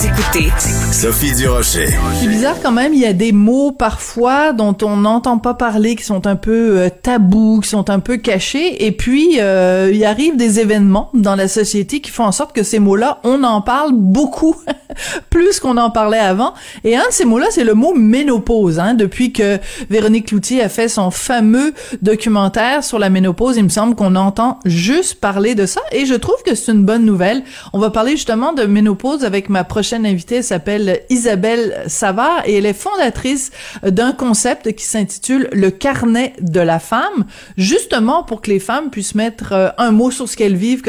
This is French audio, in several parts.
Vous écoutez Sophie Durocher. C'est bizarre quand même, il y a des mots parfois dont on n'entend pas parler, qui sont un peu euh, tabous, qui sont un peu cachés, et puis euh, il arrive des événements dans la société qui font en sorte que ces mots-là, on en parle beaucoup, plus qu'on en parlait avant. Et un de ces mots-là, c'est le mot ménopause. Hein, depuis que Véronique Cloutier a fait son fameux documentaire sur la ménopause, il me semble qu'on entend juste parler de ça, et je trouve que c'est une bonne nouvelle. On va parler justement de ménopause avec ma prochaine invitée s'appelle Isabelle Savard et elle est fondatrice d'un concept qui s'intitule le carnet de la femme, justement pour que les femmes puissent mettre euh, un mot sur ce qu'elles vivent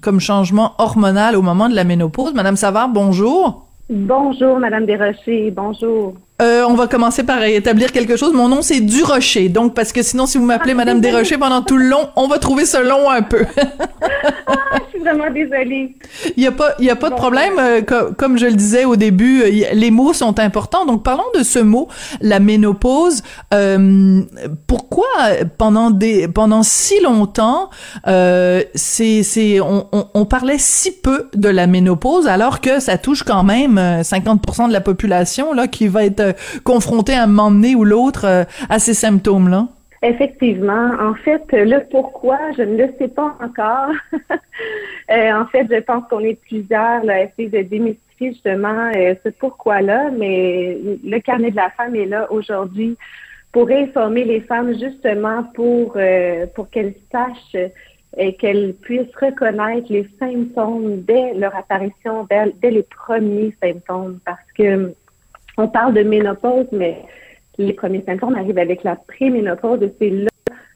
comme changement hormonal au moment de la ménopause. Madame Savard, bonjour. Bonjour, Madame Desrochers. Bonjour. Euh, on va commencer par établir quelque chose. Mon nom, c'est Durocher. Donc, parce que sinon, si vous m'appelez Madame Desrochers pendant tout le long, on va trouver ce long un peu. ah, suis vraiment désolée. Il y a pas, il y a pas de problème. Euh, comme je le disais au début, euh, les mots sont importants. Donc, parlons de ce mot, la ménopause. Euh, pourquoi pendant des, pendant si longtemps, euh, c'est, c'est, on, on, on, parlait si peu de la ménopause, alors que ça touche quand même 50% de la population là qui va être confronté à un moment donné ou l'autre à ces symptômes-là? Effectivement. En fait, le pourquoi, je ne le sais pas encore. Euh, en fait, je pense qu'on est plusieurs là, à essayer de démystifier justement euh, ce pourquoi-là, mais le carnet de la femme est là aujourd'hui pour informer les femmes justement pour, pour qu'elles sachent et qu'elles puissent reconnaître les symptômes dès leur apparition, dès les premiers symptômes, parce que on parle de ménopause, mais les premiers symptômes arrivent avec la préménopause et c'est là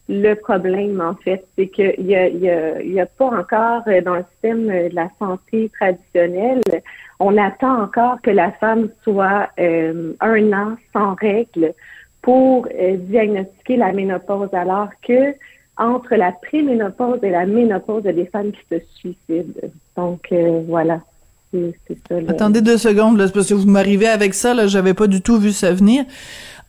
le problème, en fait. C'est qu'il n'y a, pas encore euh, dans le système de la santé traditionnelle, on attend encore que la femme soit euh, un an sans règles pour euh, diagnostiquer la ménopause, alors que entre la préménopause et la ménopause, il y a des femmes qui se suicident. Donc, voilà. Attendez deux secondes, là, parce que vous m'arrivez avec ça, là, j'avais pas du tout vu ça venir.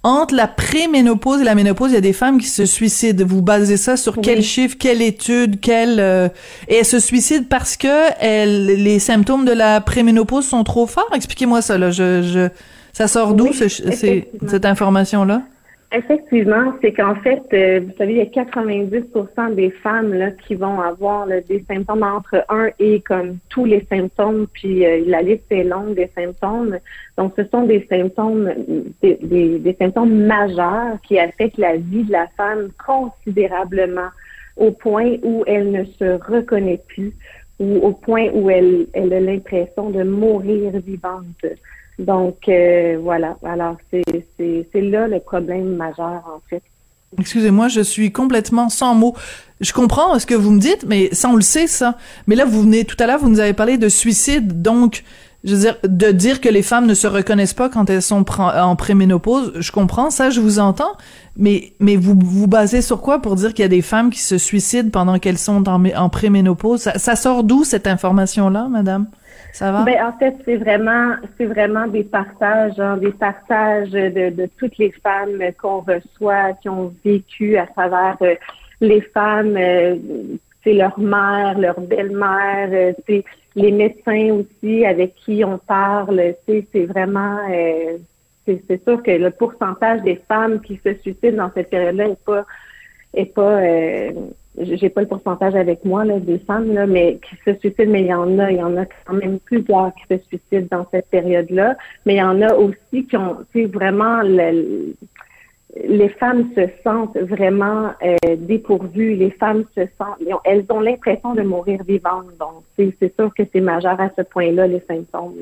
Entre la préménopause et la ménopause, il y a des femmes qui se suicident. Vous basez ça sur quel chiffre, quelle étude, quelle euh, et elles se suicident parce que elles, les symptômes de la préménopause sont trop forts? Expliquez-moi ça là. Je, je ça sort d'où cette information là Effectivement, c'est qu'en fait, euh, vous savez, il y a 90% des femmes là, qui vont avoir des symptômes entre un et comme tous les symptômes, puis euh, la liste est longue des symptômes. Donc, ce sont des symptômes, des, des, symptômes majeurs qui affectent la vie de la femme considérablement au point où elle ne se reconnaît plus ou au point où elle, elle a l'impression de mourir vivante. Donc, euh, voilà. Alors, c'est là le problème majeur, en fait. Excusez-moi, je suis complètement sans mots. Je comprends ce que vous me dites, mais ça, on le sait, ça. Mais là, vous venez, tout à l'heure, vous nous avez parlé de suicide. Donc, je veux dire, de dire que les femmes ne se reconnaissent pas quand elles sont en préménopause, je comprends, ça, je vous entends. Mais, mais vous vous basez sur quoi pour dire qu'il y a des femmes qui se suicident pendant qu'elles sont en, en préménopause? Ça, ça sort d'où, cette information-là, madame? Ça? Ben, en fait, c'est vraiment, c'est vraiment des partages, hein, des partages de, de toutes les femmes qu'on reçoit, qui ont vécu à travers euh, les femmes, euh, c'est leur mère, leur belle-mère, euh, c'est les médecins aussi avec qui on parle, c'est vraiment, c'est sûr que le pourcentage des femmes qui se suicident dans cette période-là est pas, est pas j'ai pas le pourcentage avec moi là, des femmes là, mais qui se suicident, mais il y en a, il y en a quand même plusieurs qui se suicident dans cette période-là, mais il y en a aussi qui ont, tu vraiment les femmes se sentent vraiment euh, dépourvues, les femmes se sentent, elles ont l'impression de mourir vivantes, donc c'est sûr que c'est majeur à ce point-là les symptômes.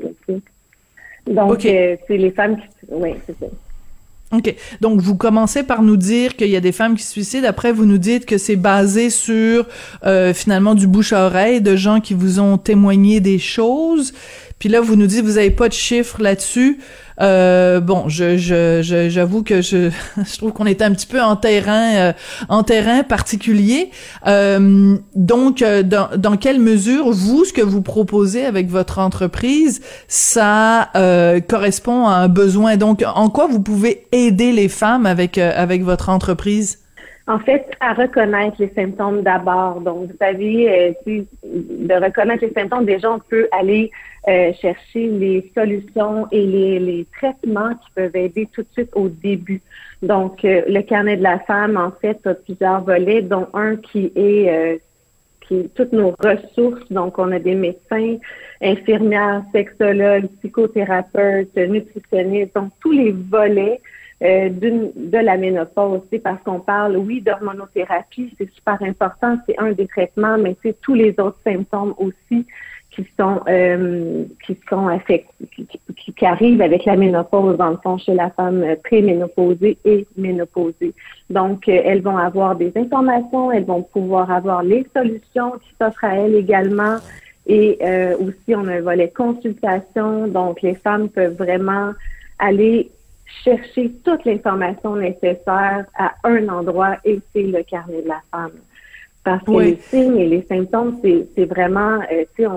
donc euh, c'est les femmes qui, oui, c'est ça. OK. Donc, vous commencez par nous dire qu'il y a des femmes qui se suicident. Après, vous nous dites que c'est basé sur, euh, finalement, du bouche à oreille, de gens qui vous ont témoigné des choses. Puis là, vous nous dites, vous avez pas de chiffres là-dessus. Euh, bon, je, je, j'avoue que je, je trouve qu'on est un petit peu en terrain, euh, en terrain particulier. Euh, donc, euh, dans, dans quelle mesure vous, ce que vous proposez avec votre entreprise, ça correspond à un besoin? Donc, en quoi vous pouvez aider les femmes avec avec votre entreprise? En fait, à reconnaître les symptômes d'abord. Donc, vous savez, euh, de reconnaître les symptômes, déjà, on peut aller euh, chercher les solutions et les, les, traitements qui peuvent aider tout de suite au début. Donc, euh, le carnet de la femme, en fait, a plusieurs volets, dont un qui est qui est toutes nos ressources. Donc, on a des médecins, infirmières, sexologues, psychothérapeutes, nutritionnistes, donc tous les volets euh, de la ménopause, parce qu'on parle, oui, d'hormonothérapie, c'est super important, c'est un des traitements, mais c'est tous les autres symptômes aussi qui sont euh, qui sont qui, qui, qui, arrivent avec la ménopause dans le fond chez la femme préménopausée et ménopausée. Donc euh, elles vont avoir des informations, elles vont pouvoir avoir les solutions qui s'offrent à elles également. Et euh, aussi on a un volet consultation, donc les femmes peuvent vraiment aller chercher toute l'information nécessaire à un endroit et c'est le carnet de la femme. Parce que les signes et les symptômes, c'est vraiment, euh, tu sais,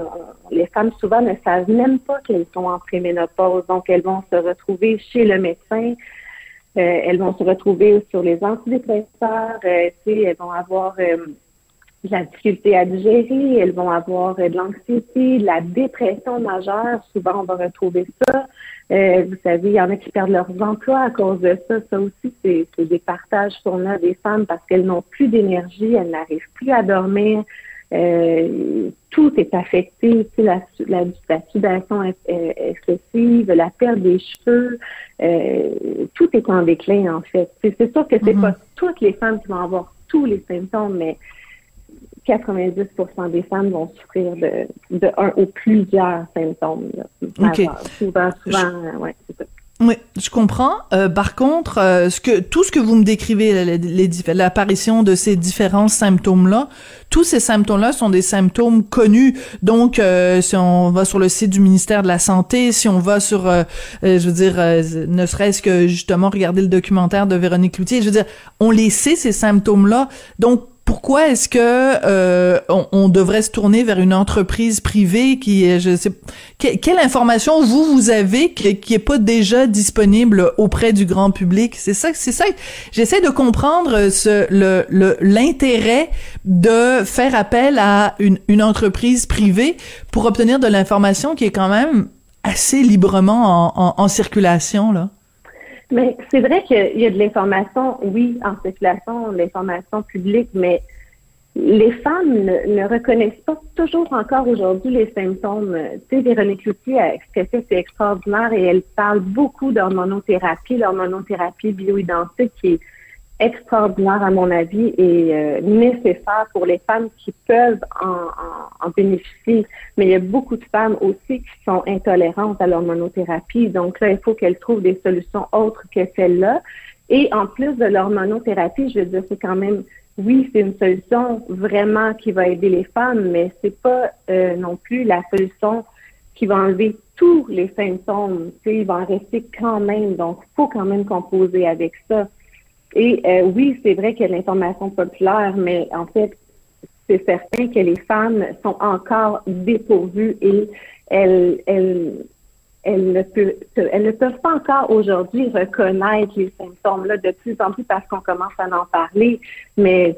les femmes souvent ne savent même pas qu'elles sont en préménopause, donc elles vont se retrouver chez le médecin, euh, elles vont se retrouver sur les antidépresseurs, euh, tu sais, elles vont avoir de la difficulté à digérer, elles vont avoir de l'anxiété, de la dépression majeure. Souvent, on va retrouver ça. Euh, vous savez, il y en a qui perdent leurs emplois à cause de ça. Ça aussi, c'est des partages qu'on a des femmes parce qu'elles n'ont plus d'énergie, elles n'arrivent plus à dormir. Euh, tout est affecté, la, la, la sudation excessive, la perte des cheveux, euh, tout est en déclin en fait. C'est sûr que c'est mm-hmm. pas toutes les femmes qui vont avoir tous les symptômes, mais 90% des femmes vont souffrir de, de un ou plusieurs symptômes. Souvent, souvent, je... ouais, Oui, je comprends. Euh, par contre, euh, ce que tout ce que vous me décrivez, l'apparition de ces différents symptômes-là, tous ces symptômes-là sont des symptômes connus. Donc, euh, si on va sur le site du ministère de la Santé, si on va sur, je veux dire, ne serait-ce que justement regarder le documentaire de Véronique Cloutier, je veux dire, on les sait ces symptômes-là. Donc, pourquoi est-ce que euh, on, devrait se tourner vers une entreprise privée qui je sais quelle information vous vous avez qui, qui est pas déjà disponible auprès du grand public? C'est ça c'est ça. J'essaie de comprendre ce le l'intérêt de faire appel à une, une entreprise privée pour obtenir de l'information qui est quand même assez librement en, en circulation là mais c'est vrai qu'il y a de l'information, oui, en circulation, l'information publique, mais les femmes ne, reconnaissent pas toujours encore aujourd'hui les symptômes. Tu sais, Véronique Cloutier, ce qu'elle fait, c'est extraordinaire et elle parle beaucoup d'hormonothérapie, l'hormonothérapie bioidentique qui est extraordinaire à mon avis et euh, nécessaire pour les femmes qui peuvent en, en, bénéficier. Mais il y a beaucoup de femmes aussi qui sont intolérantes à l'hormonothérapie. Donc là, il faut qu'elles trouvent des solutions autres que celles-là. Et en plus de l'hormonothérapie, je veux dire, c'est quand même, oui, c'est une solution vraiment qui va aider les femmes, mais c'est pas euh, non plus la solution qui va enlever tous les symptômes. Tu sais, il va en rester quand même. Donc, faut quand même composer avec ça. Et euh, oui, c'est vrai qu'il y a l'information populaire, mais en fait, c'est certain que les femmes sont encore dépourvues et elles, ne, peuvent, elles ne peuvent pas encore aujourd'hui reconnaître les symptômes-là de plus en plus parce qu'on commence à en parler. Mais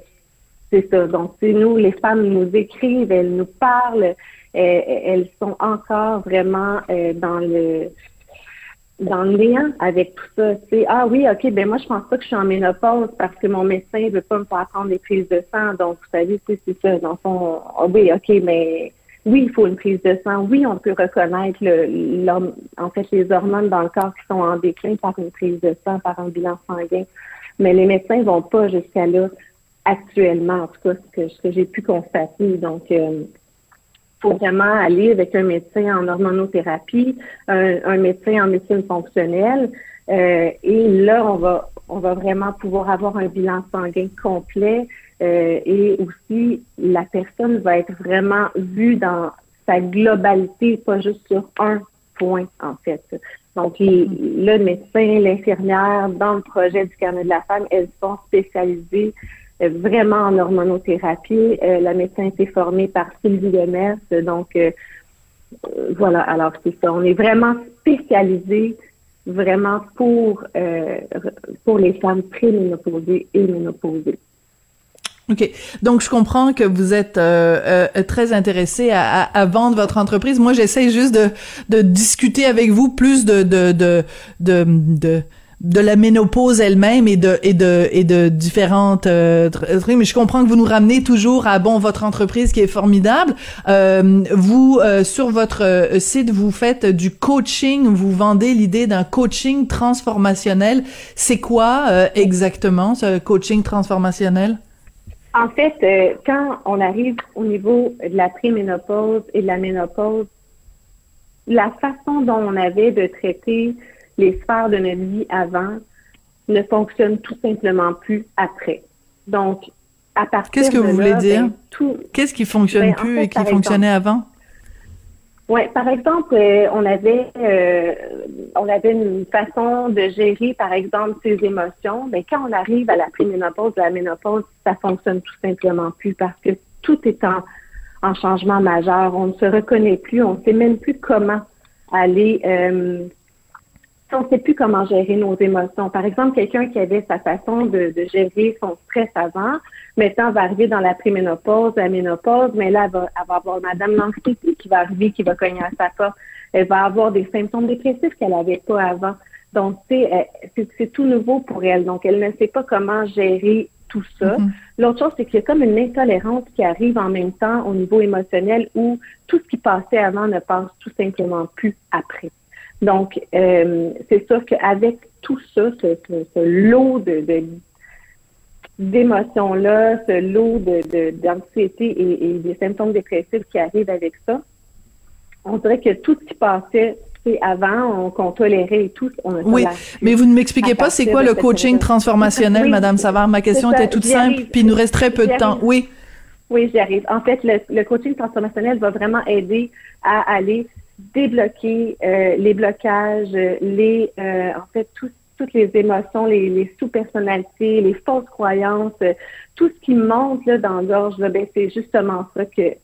c'est ça. Donc, c'est nous, les femmes nous écrivent, elles nous parlent, euh, elles sont encore vraiment euh, dans le dans le néant avec tout ça. Tu ah oui, ok, ben moi je pense pas que je suis en ménopause parce que mon médecin veut pas me faire prendre des prises de sang. Donc, vous savez, c'est ça. Dans son, ah oui, ok, mais oui, il faut une prise de sang. Oui, on peut reconnaître le, en fait les hormones dans le corps qui sont en déclin par une prise de sang, par un bilan sanguin. Mais les médecins vont pas jusqu'à là actuellement, en tout cas, ce que, que j'ai pu constater. Donc, euh, faut vraiment aller avec un médecin en hormonothérapie, un, médecin en médecine fonctionnelle. Euh, et là, on va, on va vraiment pouvoir avoir un bilan sanguin complet euh, et aussi la personne va être vraiment vue dans sa globalité, pas juste sur un point en fait. Donc, le médecin, l'infirmière, dans le projet du carnet de la femme, elles sont spécialisées vraiment en hormonothérapie. Euh, la médecin a été formée par Sylvie Demers. Donc, euh, voilà, alors c'est ça. On est vraiment spécialisé vraiment pour, pour les femmes préménopausées et ménopausées. OK. Donc, je comprends que vous êtes euh, euh, très intéressé à, vendre votre entreprise. Moi, j'essaie juste de, de discuter avec vous plus de, de, de, de de la ménopause elle-même et de et de et de différentes euh, trucs mais je comprends que vous nous ramenez toujours à bon votre entreprise qui est formidable. Euh, vous euh, sur votre euh, site vous faites du coaching. Vous vendez l'idée d'un coaching transformationnel. C'est quoi exactement ce coaching transformationnel? En fait quand on arrive au niveau de la préménopause et de la ménopause la façon dont on avait de traiter les sphères de notre vie avant ne fonctionnent tout simplement plus après. Donc, à partir Qu'est-ce que vous voulez dire? Ben, tout... Qu'est-ce qui fonctionne ben, plus et qui fonctionnait avant? Oui, par exemple, euh, on avait euh, on avait une façon de gérer, par exemple, ses émotions. Mais quand on arrive à la préménopause, à la ménopause, ça fonctionne tout simplement plus parce que tout est en, en changement majeur. On ne se reconnaît plus, on ne sait même plus comment aller euh, on ne sait plus comment gérer nos émotions. Par exemple, quelqu'un qui avait sa façon de, gérer son stress avant, maintenant va arriver dans la préménopause, la ménopause, mais là, elle va, avoir Madame l'anxiété qui va arriver, qui va cogner à sa porte. Elle va avoir des symptômes dépressifs qu'elle n'avait pas avant. Donc, c'est tout nouveau pour elle. Donc, elle ne sait pas comment gérer tout ça. Mm-hmm. L'autre chose, c'est qu'il y a comme une intolérance qui arrive en même temps au niveau émotionnel où tout ce qui passait avant ne passe tout simplement plus après. Donc, euh, c'est sûr qu'avec tout ça, ce, lot de, d'émotions-là, ce lot de, d'anxiété et, des symptômes dépressifs qui arrivent avec ça, on dirait que tout ce qui passait avant, qu'on tolérait et tout, on a Oui, mais vous ne m'expliquez pas c'est quoi le coaching transformationnel, Madame Savard? Ma question était toute simple, puis il nous reste très peu de temps. Oui. Oui, j'y arrive. En fait, le, le, coaching transformationnel va vraiment aider à aller débloquer euh, les blocages, les, euh, en fait, toutes les émotions, les, les sous-personnalités, les fausses croyances, euh, tout ce qui monte là, dans gorge, ben, c'est justement ça que,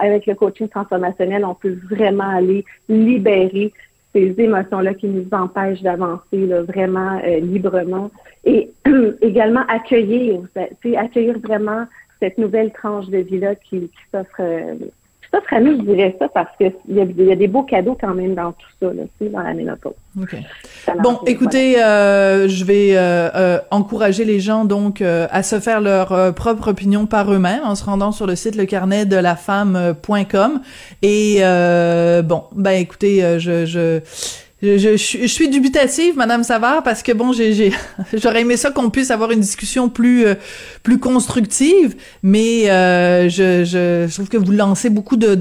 avec le coaching transformationnel, on peut vraiment aller libérer ces émotions-là qui nous empêchent d'avancer vraiment librement. Et également accueillir, accueillir vraiment cette nouvelle tranche de vie-là qui, qui s'offre ça, nous, je dirais ça parce qu'il y, a, y a des beaux cadeaux quand même dans tout ça, là, dans la ménopause. Bon, écoutez, euh, je vais euh, euh, encourager les gens donc à se faire leur propre opinion par eux-mêmes en se rendant sur le site lecarnetdelafemme.com et bon, ben écoutez, je, je je, je, je, suis dubitative, Madame Savard, parce que bon, j'ai, j'aurais aimé ça qu'on puisse avoir une discussion plus euh, plus constructive, mais euh, je, je, trouve que vous lancez beaucoup de,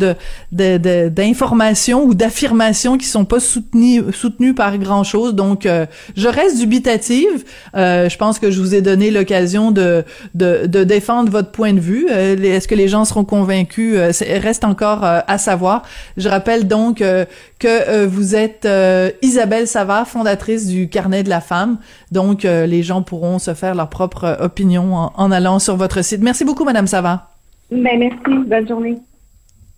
de, d'informations ou d'affirmations qui sont pas soutenues soutenues par grand chose. Donc, euh, je reste dubitative. je pense que je vous ai donné l'occasion de, de, de défendre votre point de vue. est-ce que les gens seront convaincus? Reste encore à savoir. Je rappelle donc que vous êtes euh, Isabelle Savard, fondatrice du Carnet de la femme. Donc, euh, les gens pourront se faire leur propre euh, opinion en, allant sur votre site. Merci beaucoup, Madame Savard. Ben, merci. Bonne journée.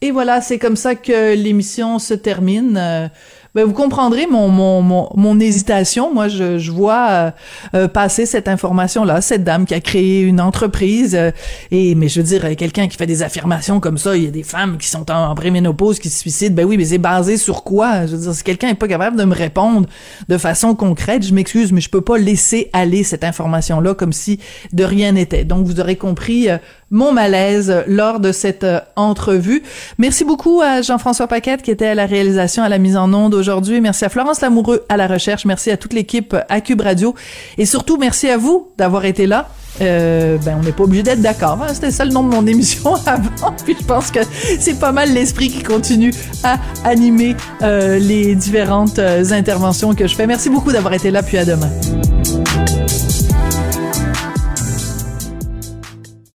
Et voilà, c'est comme ça que l'émission se termine. Ben, vous comprendrez mon, mon, mon, mon hésitation. Moi, je, je vois euh, euh, passer cette information-là, cette dame qui a créé une entreprise. Euh, et mais je veux dire, quelqu'un qui fait des affirmations comme ça, il y a des femmes qui sont en, préménopause, qui se suicident. Ben oui, mais c'est basé sur quoi? Je veux dire, si quelqu'un est pas capable de me répondre de façon concrète, je m'excuse, mais je peux pas laisser aller cette information-là comme si de rien n'était. Donc, vous aurez compris mon malaise lors de cette entrevue. Merci beaucoup à Jean-François Paquette qui était à la réalisation, à la mise en onde aujourd'hui. Merci à Florence Lamoureux à la recherche. Merci à toute l'équipe à Cube Radio. Et surtout, merci à vous d'avoir été là. Euh, ben, on n'est pas obligé d'être d'accord. Hein. C'était ça le nom de mon émission avant. Puis je pense que c'est pas mal l'esprit qui continue à animer euh, les différentes euh, interventions que je fais. Merci beaucoup d'avoir été là. Puis à demain.